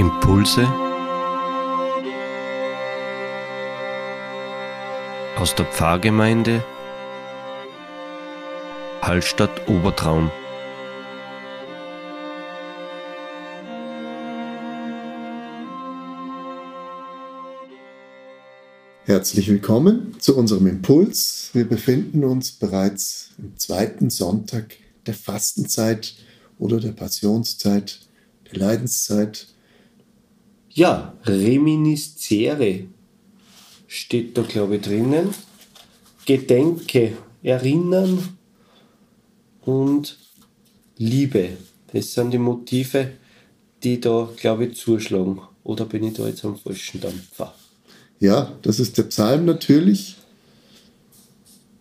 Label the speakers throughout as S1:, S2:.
S1: Impulse aus der Pfarrgemeinde Hallstatt Obertraum.
S2: Herzlich willkommen zu unserem Impuls. Wir befinden uns bereits im zweiten Sonntag der Fastenzeit oder der Passionszeit, der Leidenszeit.
S1: Ja, Reminiscere steht da, glaube ich, drinnen. Gedenke, erinnern und Liebe. Das sind die Motive, die da, glaube ich, zuschlagen. Oder bin ich da jetzt am falschen Dampfer?
S2: Ja, das ist der Psalm natürlich,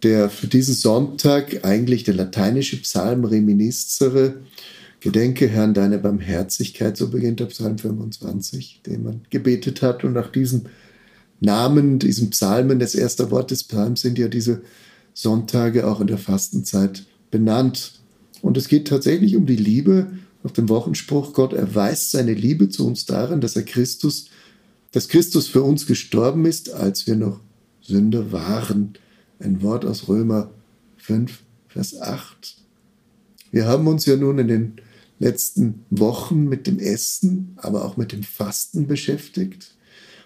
S2: der für diesen Sonntag eigentlich der lateinische Psalm Reminiscere, Gedenke Herrn deine Barmherzigkeit, so beginnt der Psalm 25, den man gebetet hat. Und nach diesem Namen, diesem Psalmen, das erste Wort des Psalms sind ja diese Sonntage auch in der Fastenzeit benannt. Und es geht tatsächlich um die Liebe nach dem Wochenspruch, Gott erweist seine Liebe zu uns darin, dass er Christus dass Christus für uns gestorben ist, als wir noch Sünder waren. Ein Wort aus Römer 5, Vers 8. Wir haben uns ja nun in den letzten Wochen mit dem Essen, aber auch mit dem Fasten beschäftigt.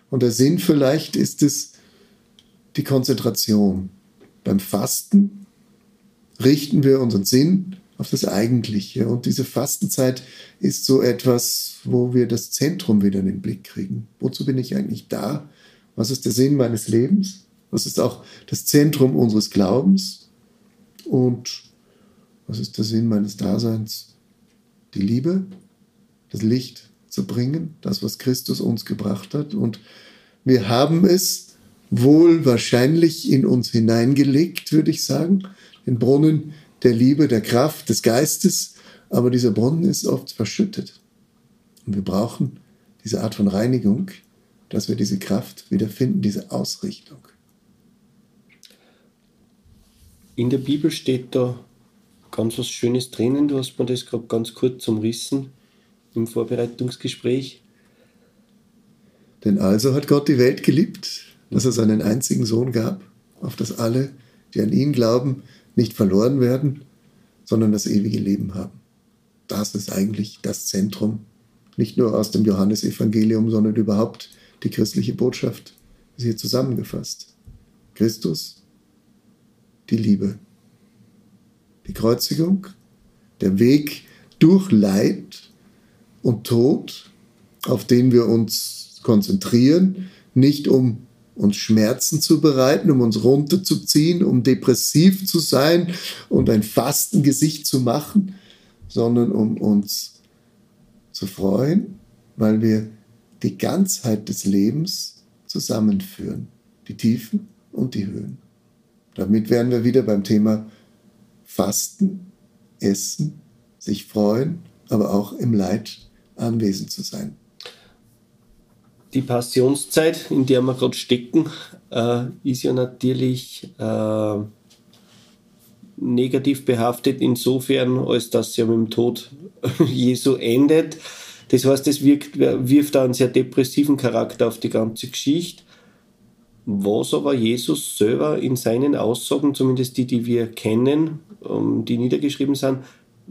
S2: Und der Sinn vielleicht ist es die Konzentration. Beim Fasten richten wir unseren Sinn auf das Eigentliche. Und diese Fastenzeit ist so etwas, wo wir das Zentrum wieder in den Blick kriegen. Wozu bin ich eigentlich da? Was ist der Sinn meines Lebens? Was ist auch das Zentrum unseres Glaubens? Und was ist der Sinn meines Daseins? Die Liebe, das Licht zu bringen, das, was Christus uns gebracht hat. Und wir haben es wohl wahrscheinlich in uns hineingelegt, würde ich sagen, den Brunnen der Liebe, der Kraft, des Geistes, aber dieser Brunnen ist oft verschüttet. Und wir brauchen diese Art von Reinigung, dass wir diese Kraft wiederfinden, diese Ausrichtung.
S1: In der Bibel steht da ganz was Schönes drinnen. Du hast mir das gerade ganz kurz umrissen im Vorbereitungsgespräch.
S2: Denn also hat Gott die Welt geliebt, dass er seinen einzigen Sohn gab, auf das alle, die an ihn glauben, nicht verloren werden, sondern das ewige Leben haben. Das ist eigentlich das Zentrum, nicht nur aus dem Johannesevangelium, sondern überhaupt die christliche Botschaft ist hier zusammengefasst. Christus, die Liebe, die Kreuzigung, der Weg durch Leid und Tod, auf den wir uns konzentrieren, nicht um uns Schmerzen zu bereiten, um uns runterzuziehen, um depressiv zu sein und ein Fastengesicht zu machen, sondern um uns zu freuen, weil wir die Ganzheit des Lebens zusammenführen, die Tiefen und die Höhen. Damit wären wir wieder beim Thema Fasten, Essen, sich freuen, aber auch im Leid anwesend zu sein
S1: die Passionszeit, in der wir gerade stecken, äh, ist ja natürlich äh, negativ behaftet insofern, als dass sie ja mit dem Tod Jesu endet. Das heißt, es wirkt, wirft einen sehr depressiven Charakter auf die ganze Geschichte. Was aber Jesus selber in seinen Aussagen, zumindest die, die wir kennen, ähm, die niedergeschrieben sind,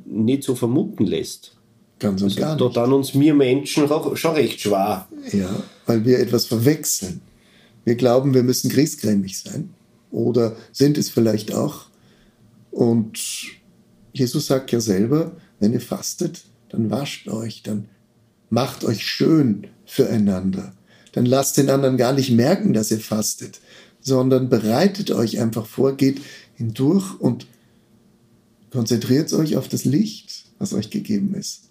S1: nicht so vermuten lässt.
S2: Ganz und also, gar nicht.
S1: Da dann uns wir Menschen schon recht schwer.
S2: Ja, weil wir etwas verwechseln. Wir glauben, wir müssen griesgrämig sein. Oder sind es vielleicht auch. Und Jesus sagt ja selber, wenn ihr fastet, dann wascht euch, dann macht euch schön füreinander. Dann lasst den anderen gar nicht merken, dass ihr fastet, sondern bereitet euch einfach vor, geht hindurch und konzentriert euch auf das Licht, was euch gegeben ist.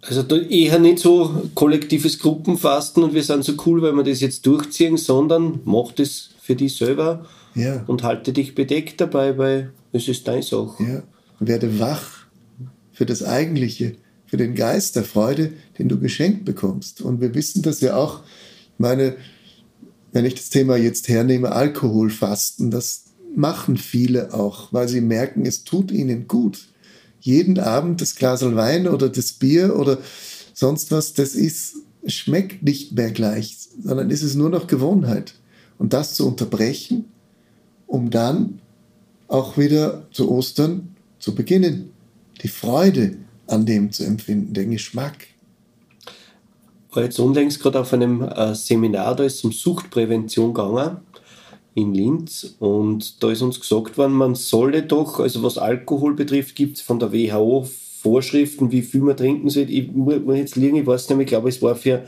S1: Also eher nicht so kollektives Gruppenfasten und wir sind so cool, weil wir das jetzt durchziehen, sondern mach das für dich selber ja. und halte dich bedeckt dabei, weil es ist deine Sache.
S2: Ja. Werde wach für das Eigentliche, für den Geist der Freude, den du geschenkt bekommst. Und wir wissen das ja auch, meine, wenn ich das Thema jetzt hernehme, Alkoholfasten, das machen viele auch, weil sie merken, es tut ihnen gut jeden Abend das Glas Wein oder das Bier oder sonst was, das ist schmeckt nicht mehr gleich, sondern ist es nur noch Gewohnheit. Und das zu unterbrechen, um dann auch wieder zu Ostern zu beginnen. Die Freude an dem zu empfinden, den Geschmack.
S1: War jetzt unlängst gerade auf einem äh, Seminar, da ist um Suchtprävention gegangen in Linz und da ist uns gesagt worden, man solle doch, also was Alkohol betrifft, gibt es von der WHO Vorschriften, wie viel man trinken soll. Ich muss jetzt liegen, ich weiß nicht, ich glaube, es war für,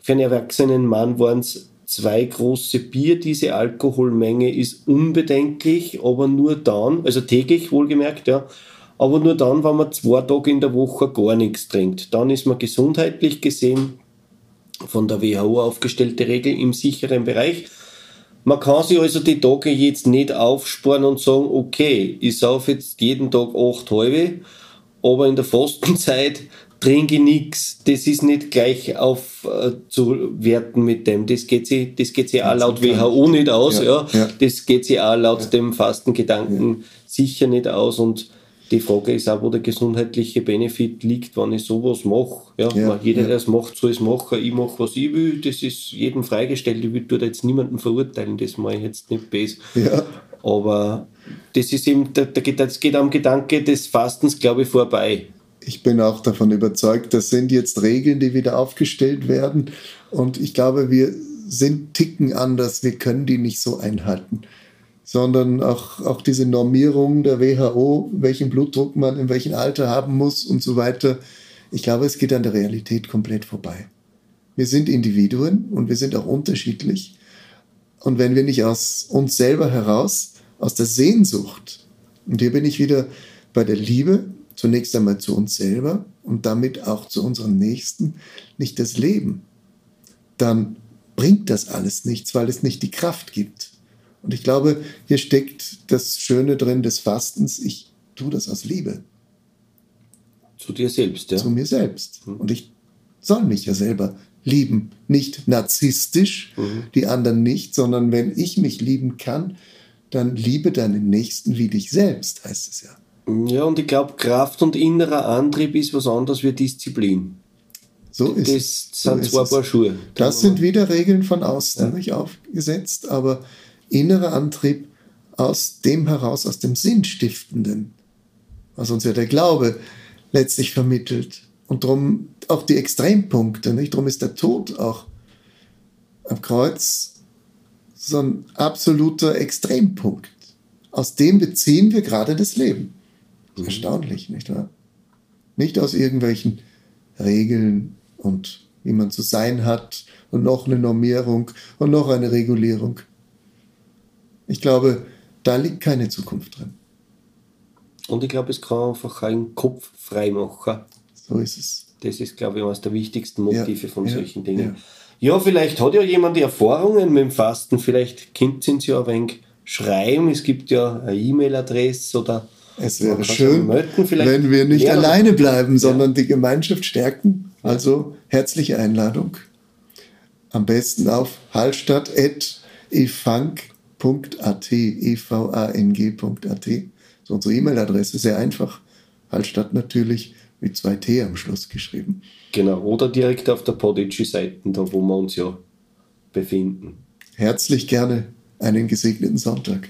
S1: für einen erwachsenen Mann waren es zwei große Bier. Diese Alkoholmenge ist unbedenklich, aber nur dann, also täglich wohlgemerkt, ja, aber nur dann, wenn man zwei Tage in der Woche gar nichts trinkt. Dann ist man gesundheitlich gesehen von der WHO aufgestellte Regel im sicheren Bereich. Man kann sich also die Tage jetzt nicht aufsparen und sagen, okay, ich sauf jetzt jeden Tag acht halbe, aber in der Fastenzeit trinke ich nichts. Das ist nicht gleich aufzuwerten äh, mit dem. Das geht sich, das geht sich auch laut WHO nicht aus. Ja, ja. Das geht sich auch laut ja. dem Fastengedanken sicher nicht aus. Und die Frage ist auch, wo der gesundheitliche Benefit liegt, wenn ich sowas mache. Ja, ja jeder, ja. der es macht, soll es machen. Ich mache, was ich will. Das ist jedem freigestellt. Ich will jetzt niemanden verurteilen. Das mache ich jetzt nicht besser. Ja. Aber das ist eben, da, da geht, das geht am Gedanke des Fastens, glaube ich, vorbei.
S2: Ich bin auch davon überzeugt, das sind jetzt Regeln, die wieder aufgestellt werden. Und ich glaube, wir sind ticken anders. Wir können die nicht so einhalten sondern auch, auch diese Normierung der WHO, welchen Blutdruck man in welchem Alter haben muss und so weiter. Ich glaube, es geht an der Realität komplett vorbei. Wir sind Individuen und wir sind auch unterschiedlich. Und wenn wir nicht aus uns selber heraus, aus der Sehnsucht, und hier bin ich wieder bei der Liebe, zunächst einmal zu uns selber und damit auch zu unseren Nächsten, nicht das Leben, dann bringt das alles nichts, weil es nicht die Kraft gibt. Und ich glaube, hier steckt das Schöne drin des Fastens. Ich tue das aus Liebe.
S1: Zu dir selbst, ja?
S2: Zu mir selbst. Mhm. Und ich soll mich ja selber lieben. Nicht narzisstisch, mhm. die anderen nicht, sondern wenn ich mich lieben kann, dann liebe deinen Nächsten wie dich selbst, heißt es ja.
S1: Ja, und ich glaube, Kraft und innerer Antrieb ist was anderes wie Disziplin.
S2: So ist
S1: das
S2: es.
S1: sind so zwei Paar Schuhe.
S2: Das sind wieder Regeln von außen ja. nicht aufgesetzt, aber innerer Antrieb aus dem heraus, aus dem Sinnstiftenden, was uns ja der Glaube letztlich vermittelt. Und darum auch die Extrempunkte, nicht? Darum ist der Tod auch am Kreuz so ein absoluter Extrempunkt. Aus dem beziehen wir gerade das Leben. Mhm. Erstaunlich, nicht wahr? Nicht aus irgendwelchen Regeln und wie man zu sein hat und noch eine Normierung und noch eine Regulierung. Ich glaube, da liegt keine Zukunft drin.
S1: Und ich glaube, es kann einfach einen Kopf frei machen.
S2: So ist es.
S1: Das ist, glaube ich, eines der wichtigsten Motive ja, von ja, solchen Dingen. Ja. ja. vielleicht hat ja jemand Erfahrungen mit dem Fasten. Vielleicht könnt ihr ja ein wenig schreiben. Es gibt ja eine E-Mail-Adresse oder.
S2: Es wäre schön, wenn wir nicht alleine bleiben, sondern die Gemeinschaft stärken. Also herzliche Einladung. Am besten auf hallstatt.efunk.com evang.at, evang.at. So unsere E-Mail-Adresse, sehr einfach. Hallstatt natürlich mit zwei T am Schluss geschrieben.
S1: Genau, oder direkt auf der Podigy-Seite, da wo wir uns ja befinden.
S2: Herzlich gerne einen gesegneten Sonntag.